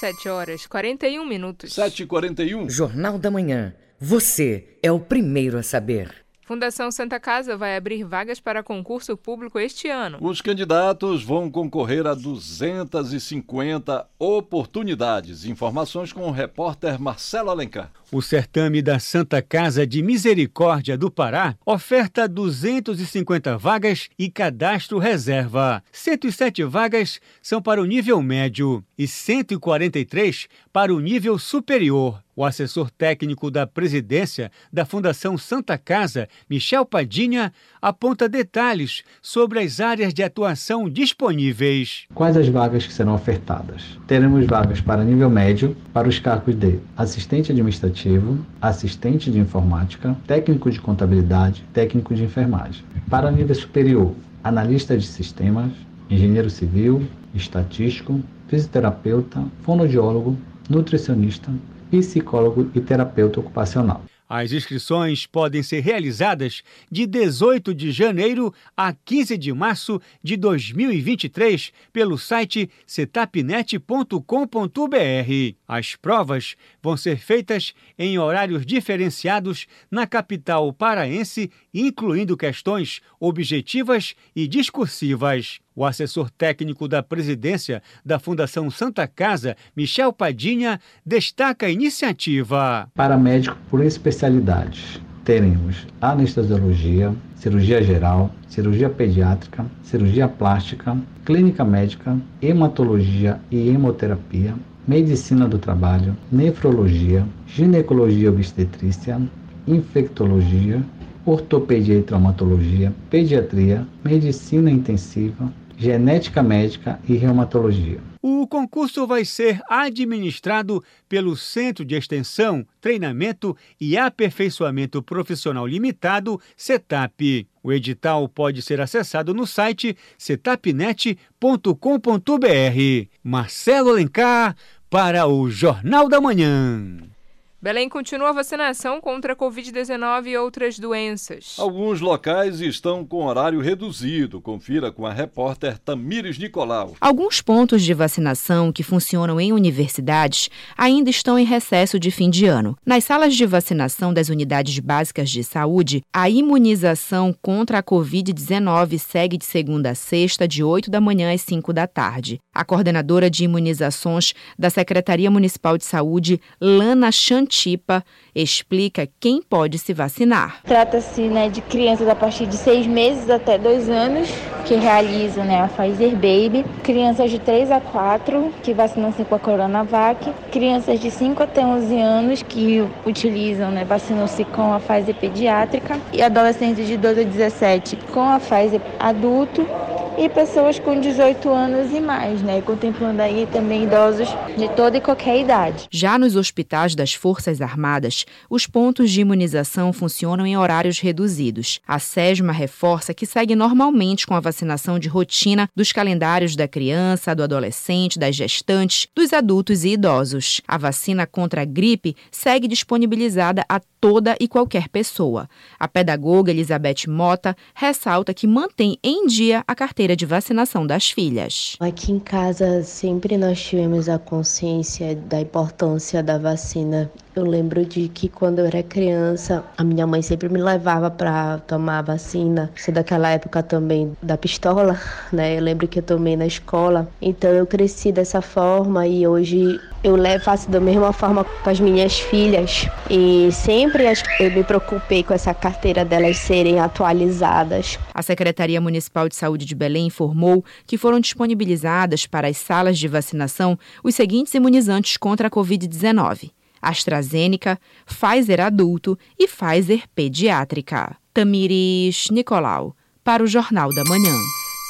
7 horas 41 minutos. 7h41. Jornal da Manhã. Você é o primeiro a saber. Fundação Santa Casa vai abrir vagas para concurso público este ano. Os candidatos vão concorrer a 250 oportunidades. Informações com o repórter Marcelo Alencar. O certame da Santa Casa de Misericórdia do Pará oferta 250 vagas e cadastro reserva. 107 vagas são para o nível médio e 143 para o nível superior. O assessor técnico da presidência da Fundação Santa Casa, Michel Padinha, aponta detalhes sobre as áreas de atuação disponíveis. Quais as vagas que serão ofertadas? Teremos vagas para nível médio para os cargos de assistente administrativo, assistente de informática, técnico de contabilidade, técnico de enfermagem. Para nível superior, analista de sistemas, engenheiro civil, estatístico, fisioterapeuta, fonoaudiólogo, nutricionista, psicólogo e terapeuta ocupacional. As inscrições podem ser realizadas de 18 de janeiro a 15 de março de 2023 pelo site setapnet.com.br. As provas vão ser feitas em horários diferenciados na capital paraense, incluindo questões objetivas e discursivas. O assessor técnico da presidência da Fundação Santa Casa, Michel Padinha, destaca a iniciativa. Para médico por especialidades, teremos anestesiologia, cirurgia geral, cirurgia pediátrica, cirurgia plástica, clínica médica, hematologia e hemoterapia, medicina do trabalho, nefrologia, ginecologia obstetrícia, infectologia, ortopedia e traumatologia, pediatria, medicina intensiva, genética médica e reumatologia. O concurso vai ser administrado pelo Centro de Extensão, Treinamento e Aperfeiçoamento Profissional Limitado, CETAP. O edital pode ser acessado no site setapnet.com.br. Marcelo Alencar para o Jornal da Manhã. Belém continua a vacinação contra a Covid-19 e outras doenças. Alguns locais estão com horário reduzido. Confira com a repórter Tamires Nicolau. Alguns pontos de vacinação que funcionam em universidades ainda estão em recesso de fim de ano. Nas salas de vacinação das unidades básicas de saúde, a imunização contra a Covid-19 segue de segunda a sexta, de 8 da manhã às 5 da tarde. A coordenadora de imunizações da Secretaria Municipal de Saúde, Lana Chantier, Tipa explica quem pode se vacinar. Trata-se né, de crianças a partir de seis meses até dois anos que realizam né, a Pfizer Baby, crianças de 3 a 4 que vacinam-se com a Coronavac, crianças de 5 até 11 anos que utilizam, né, vacinam-se com a Pfizer pediátrica e adolescentes de 12 a 17 com a Pfizer adulto e pessoas com 18 anos e mais, né? Contemplando aí também idosos de toda e qualquer idade. Já nos hospitais das Forças Armadas, os pontos de imunização funcionam em horários reduzidos. A SESMA reforça que segue normalmente com a vacinação de rotina dos calendários da criança, do adolescente, das gestantes, dos adultos e idosos. A vacina contra a gripe segue disponibilizada a toda e qualquer pessoa. A pedagoga Elizabeth Mota ressalta que mantém em dia a carteira de vacinação das filhas. Aqui em casa sempre nós tivemos a consciência da importância da vacina eu lembro de que quando eu era criança, a minha mãe sempre me levava para tomar vacina. Sou daquela época também da pistola, né? Eu lembro que eu tomei na escola. Então eu cresci dessa forma e hoje eu faço da mesma forma com as minhas filhas. E sempre eu me preocupei com essa carteira delas serem atualizadas. A Secretaria Municipal de Saúde de Belém informou que foram disponibilizadas para as salas de vacinação os seguintes imunizantes contra a Covid-19. AstraZeneca, Pfizer adulto e Pfizer pediátrica. Tamiris Nicolau, para o Jornal da Manhã.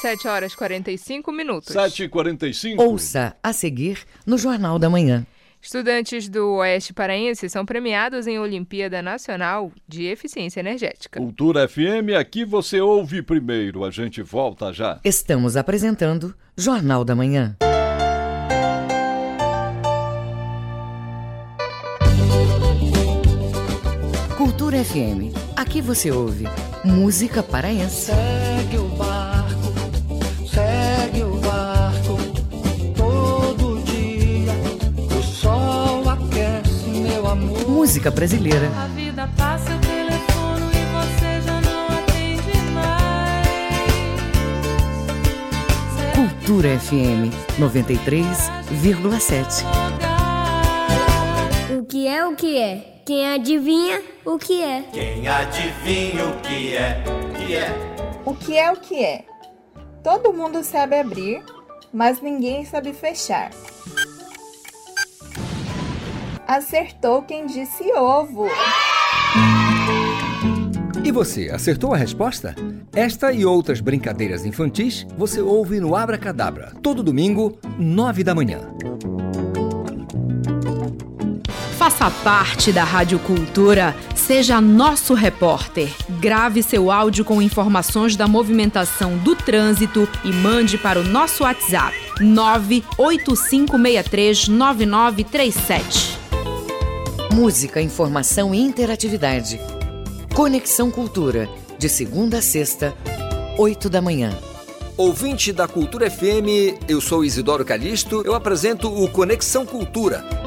7 horas 45 minutos. 7 e 45 Ouça a seguir no Jornal da Manhã. Estudantes do Oeste Paraense são premiados em Olimpíada Nacional de Eficiência Energética. Cultura FM, aqui você ouve primeiro. A gente volta já. Estamos apresentando Jornal da Manhã. Cultura FM. Aqui você ouve música paraense. Segue o barco, segue o barco. Todo dia o sol aquece meu amor. Música brasileira. A vida passa o telefone e você já não atende mais. Cultura FM 93,7. O que é o que é? Quem adivinha o que é? Quem adivinha o que é? Que é? O que é o que é? Todo mundo sabe abrir, mas ninguém sabe fechar. Acertou quem disse ovo. E você, acertou a resposta? Esta e outras brincadeiras infantis você ouve no Abra Cadabra, todo domingo, nove da manhã. Faça parte da Rádio Cultura, seja nosso repórter. Grave seu áudio com informações da movimentação do trânsito e mande para o nosso WhatsApp 985639937. Música, informação e interatividade. Conexão Cultura, de segunda a sexta, oito da manhã. Ouvinte da Cultura FM, eu sou Isidoro Calixto, eu apresento o Conexão Cultura.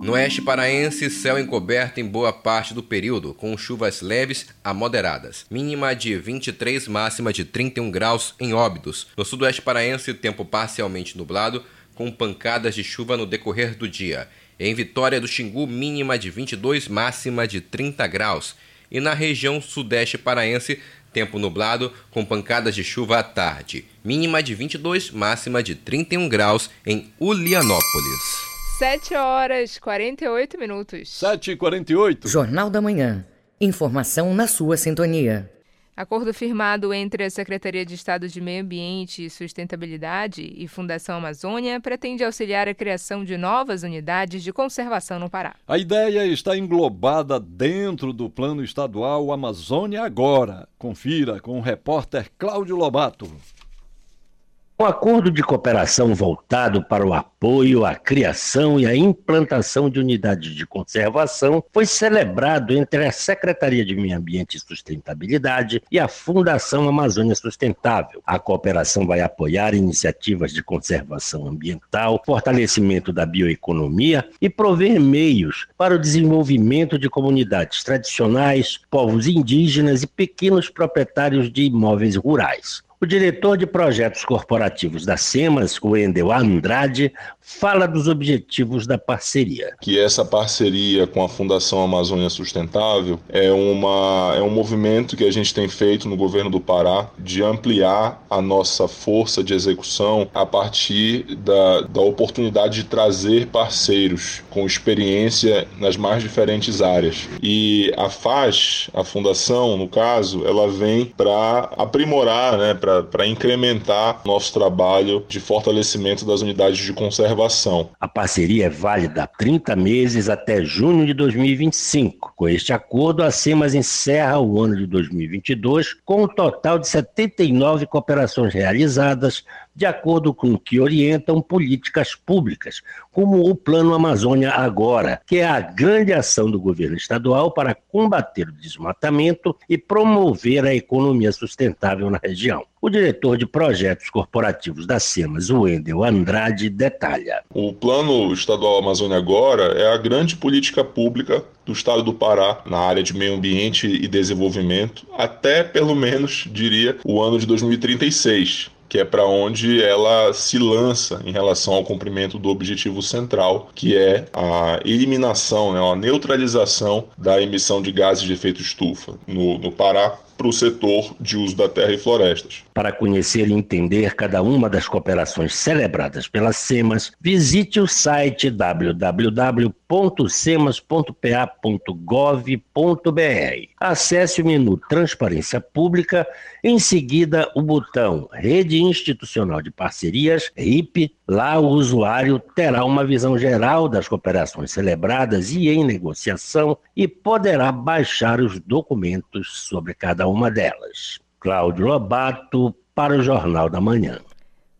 No oeste paraense, céu encoberto em boa parte do período, com chuvas leves a moderadas. Mínima de 23, máxima de 31 graus em Óbidos. No sudoeste paraense, tempo parcialmente nublado, com pancadas de chuva no decorrer do dia. Em Vitória do Xingu, mínima de 22, máxima de 30 graus. E na região sudeste paraense, tempo nublado, com pancadas de chuva à tarde. Mínima de 22, máxima de 31 graus em Ulianópolis. 7 horas 48 minutos. 7 e 48 Jornal da Manhã. Informação na sua sintonia. Acordo firmado entre a Secretaria de Estado de Meio Ambiente e Sustentabilidade e Fundação Amazônia pretende auxiliar a criação de novas unidades de conservação no Pará. A ideia está englobada dentro do Plano Estadual Amazônia Agora. Confira com o repórter Cláudio Lobato. Um acordo de cooperação voltado para o apoio à criação e à implantação de unidades de conservação foi celebrado entre a Secretaria de Meio Ambiente e Sustentabilidade e a Fundação Amazônia Sustentável. A cooperação vai apoiar iniciativas de conservação ambiental, fortalecimento da bioeconomia e prover meios para o desenvolvimento de comunidades tradicionais, povos indígenas e pequenos proprietários de imóveis rurais. O diretor de projetos corporativos da SEMAS, Wendel Andrade, fala dos objetivos da parceria. Que essa parceria com a Fundação Amazônia Sustentável é, uma, é um movimento que a gente tem feito no governo do Pará de ampliar a nossa força de execução a partir da, da oportunidade de trazer parceiros com experiência nas mais diferentes áreas. E a FAS, a fundação, no caso, ela vem para aprimorar, né, para incrementar nosso trabalho de fortalecimento das unidades de conservação. A parceria é válida há 30 meses até junho de 2025. Com este acordo, a CEMAS encerra o ano de 2022 com um total de 79 cooperações realizadas, de acordo com o que orientam políticas públicas, como o Plano Amazônia Agora, que é a grande ação do governo estadual para combater o desmatamento e promover a economia sustentável na região. O diretor de projetos corporativos da SEMAS, Wendel Andrade, detalha. O Plano Estadual Amazônia Agora é a grande política pública do estado do Pará na área de meio ambiente e desenvolvimento, até pelo menos, diria, o ano de 2036 que é para onde ela se lança em relação ao cumprimento do objetivo central, que é a eliminação, né, a neutralização da emissão de gases de efeito estufa. No, no Pará, para o setor de uso da terra e florestas. Para conhecer e entender cada uma das cooperações celebradas pela SEMAS, visite o site www.semas.pa.gov.br. Acesse o menu Transparência Pública, em seguida o botão Rede Institucional de Parcerias, RIP. Lá o usuário terá uma visão geral das cooperações celebradas e em negociação e poderá baixar os documentos sobre cada uma delas. Cláudio Lobato, para o Jornal da Manhã.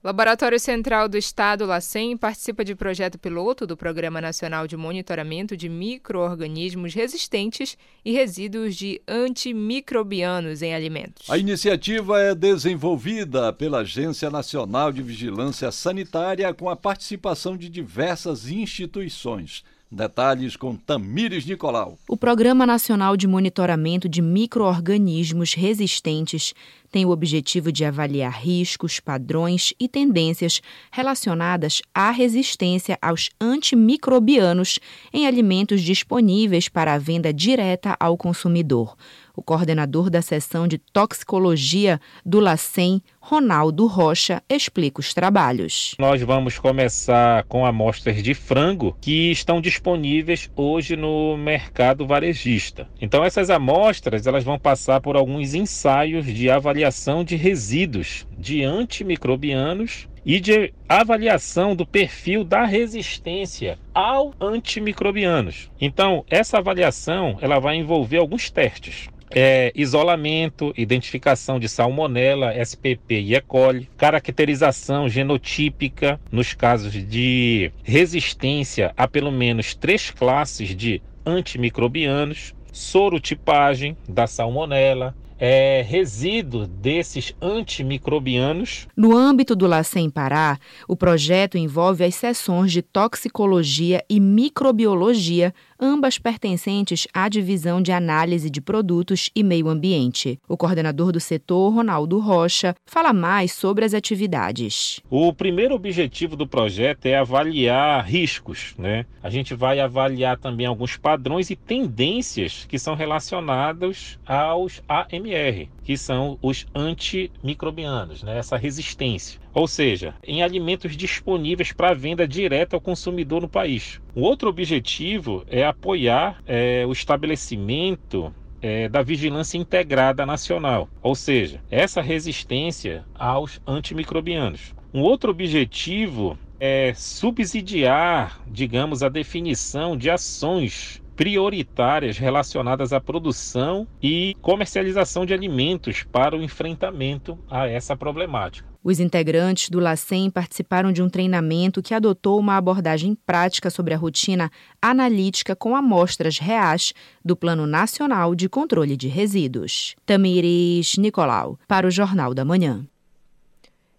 Laboratório Central do Estado, LACEN, participa de projeto piloto do Programa Nacional de Monitoramento de Microorganismos Resistentes e Resíduos de Antimicrobianos em Alimentos. A iniciativa é desenvolvida pela Agência Nacional de Vigilância Sanitária com a participação de diversas instituições. Detalhes com Tamires Nicolau. O Programa Nacional de Monitoramento de Microorganismos Resistentes tem o objetivo de avaliar riscos, padrões e tendências relacionadas à resistência aos antimicrobianos em alimentos disponíveis para a venda direta ao consumidor. O coordenador da seção de toxicologia do LACEN, Ronaldo Rocha, explica os trabalhos. Nós vamos começar com amostras de frango que estão disponíveis hoje no mercado varejista. Então essas amostras elas vão passar por alguns ensaios de avaliação de resíduos de antimicrobianos e de avaliação do perfil da resistência ao antimicrobianos. Então, essa avaliação ela vai envolver alguns testes é, isolamento, identificação de salmonela, SPP e E. coli, caracterização genotípica nos casos de resistência a pelo menos três classes de antimicrobianos, sorotipagem da salmonela, é, resíduo desses antimicrobianos. No âmbito do LACEN Pará, o projeto envolve as sessões de toxicologia e microbiologia, ambas pertencentes à divisão de análise de produtos e meio ambiente. O coordenador do setor, Ronaldo Rocha, fala mais sobre as atividades. O primeiro objetivo do projeto é avaliar riscos, né? A gente vai avaliar também alguns padrões e tendências que são relacionados aos AMR, que são os antimicrobianos, né? essa resistência. Ou seja, em alimentos disponíveis para venda direta ao consumidor no país. O outro objetivo é apoiar é, o estabelecimento é, da vigilância integrada nacional, ou seja, essa resistência aos antimicrobianos. Um outro objetivo é subsidiar, digamos, a definição de ações prioritárias relacionadas à produção e comercialização de alimentos para o enfrentamento a essa problemática. Os integrantes do LACEN participaram de um treinamento que adotou uma abordagem prática sobre a rotina analítica com amostras reais do Plano Nacional de Controle de Resíduos. Tamires Nicolau, para o Jornal da Manhã.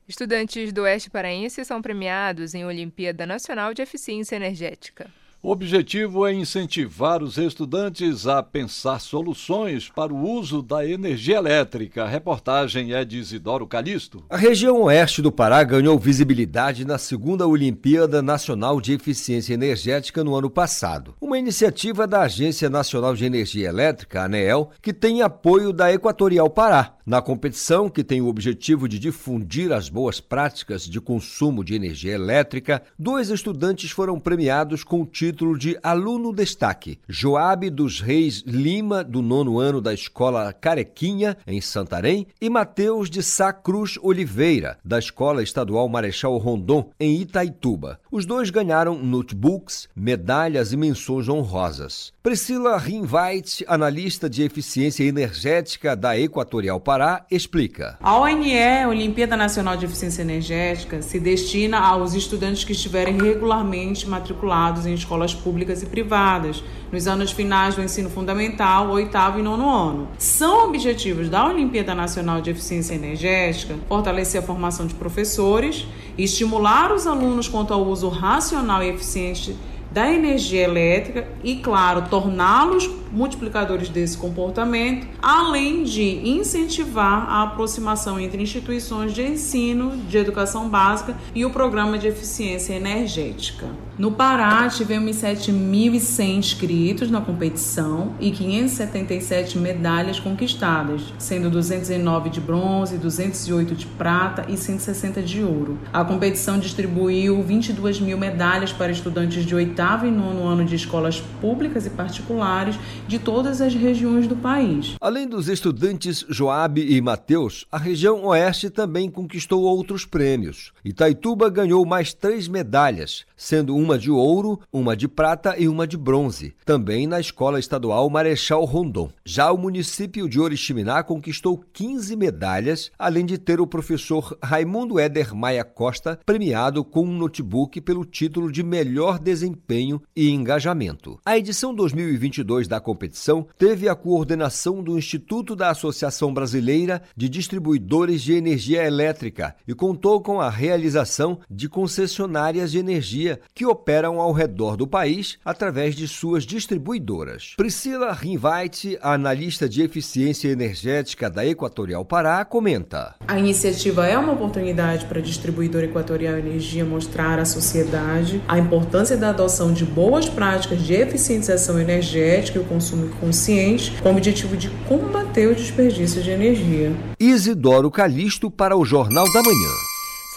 Estudantes do Oeste Paraense são premiados em Olimpíada Nacional de Eficiência Energética. O objetivo é incentivar os estudantes a pensar soluções para o uso da energia elétrica. A reportagem é de Isidoro Calixto. A região oeste do Pará ganhou visibilidade na segunda Olimpíada Nacional de Eficiência Energética no ano passado. Uma iniciativa da Agência Nacional de Energia Elétrica, ANEEL, que tem apoio da Equatorial Pará. Na competição, que tem o objetivo de difundir as boas práticas de consumo de energia elétrica, dois estudantes foram premiados com o título de aluno destaque. Joabe dos Reis Lima, do nono ano da Escola Carequinha, em Santarém, e Mateus de Sá Cruz Oliveira, da Escola Estadual Marechal Rondon, em Itaituba. Os dois ganharam notebooks, medalhas e menções honrosas. Priscila Rinvait, analista de eficiência energética da Equatorial Pará explica. A ONE, Olimpíada Nacional de Eficiência Energética, se destina aos estudantes que estiverem regularmente matriculados em escolas públicas e privadas, nos anos finais do ensino fundamental, oitavo e nono ano. São objetivos da Olimpíada Nacional de Eficiência Energética fortalecer a formação de professores, estimular os alunos quanto ao uso racional e eficiente da energia elétrica e, claro, torná-los multiplicadores desse comportamento, além de incentivar a aproximação entre instituições de ensino, de educação básica e o programa de eficiência energética. No Pará, tivemos 7.100 inscritos na competição e 577 medalhas conquistadas, sendo 209 de bronze, 208 de prata e 160 de ouro. A competição distribuiu 22 mil medalhas para estudantes de oitavo e nono ano de escolas públicas e particulares de todas as regiões do país. Além dos estudantes Joabe e Mateus, a região oeste também conquistou outros prêmios. Itaituba ganhou mais três medalhas, sendo uma de ouro, uma de prata e uma de bronze, também na Escola Estadual Marechal Rondon. Já o município de Oriximiná conquistou 15 medalhas, além de ter o professor Raimundo Éder Maia Costa premiado com um notebook pelo título de melhor desempenho e engajamento. A edição 2022 da competição teve a coordenação do Instituto da Associação Brasileira de Distribuidores de Energia Elétrica e contou com a realização de concessionárias de energia que operam ao redor do país através de suas distribuidoras. Priscila Rinvait, analista de eficiência energética da Equatorial Pará, comenta: A iniciativa é uma oportunidade para a distribuidora Equatorial Energia mostrar à sociedade a importância da adoção de boas práticas de eficientização energética e o consumo consciente, com o objetivo de combater o desperdício de energia. Isidoro Calixto para o Jornal da Manhã.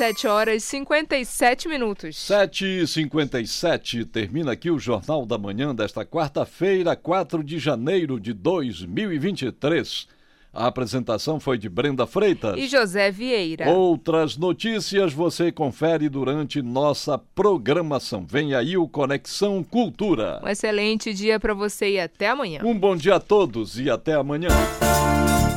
7 horas e 57 minutos. 7 e 57 termina aqui o Jornal da Manhã desta quarta-feira, 4 de janeiro de 2023. A apresentação foi de Brenda Freitas e José Vieira. Outras notícias você confere durante nossa programação. Vem aí o Conexão Cultura. Um excelente dia para você e até amanhã. Um bom dia a todos e até amanhã.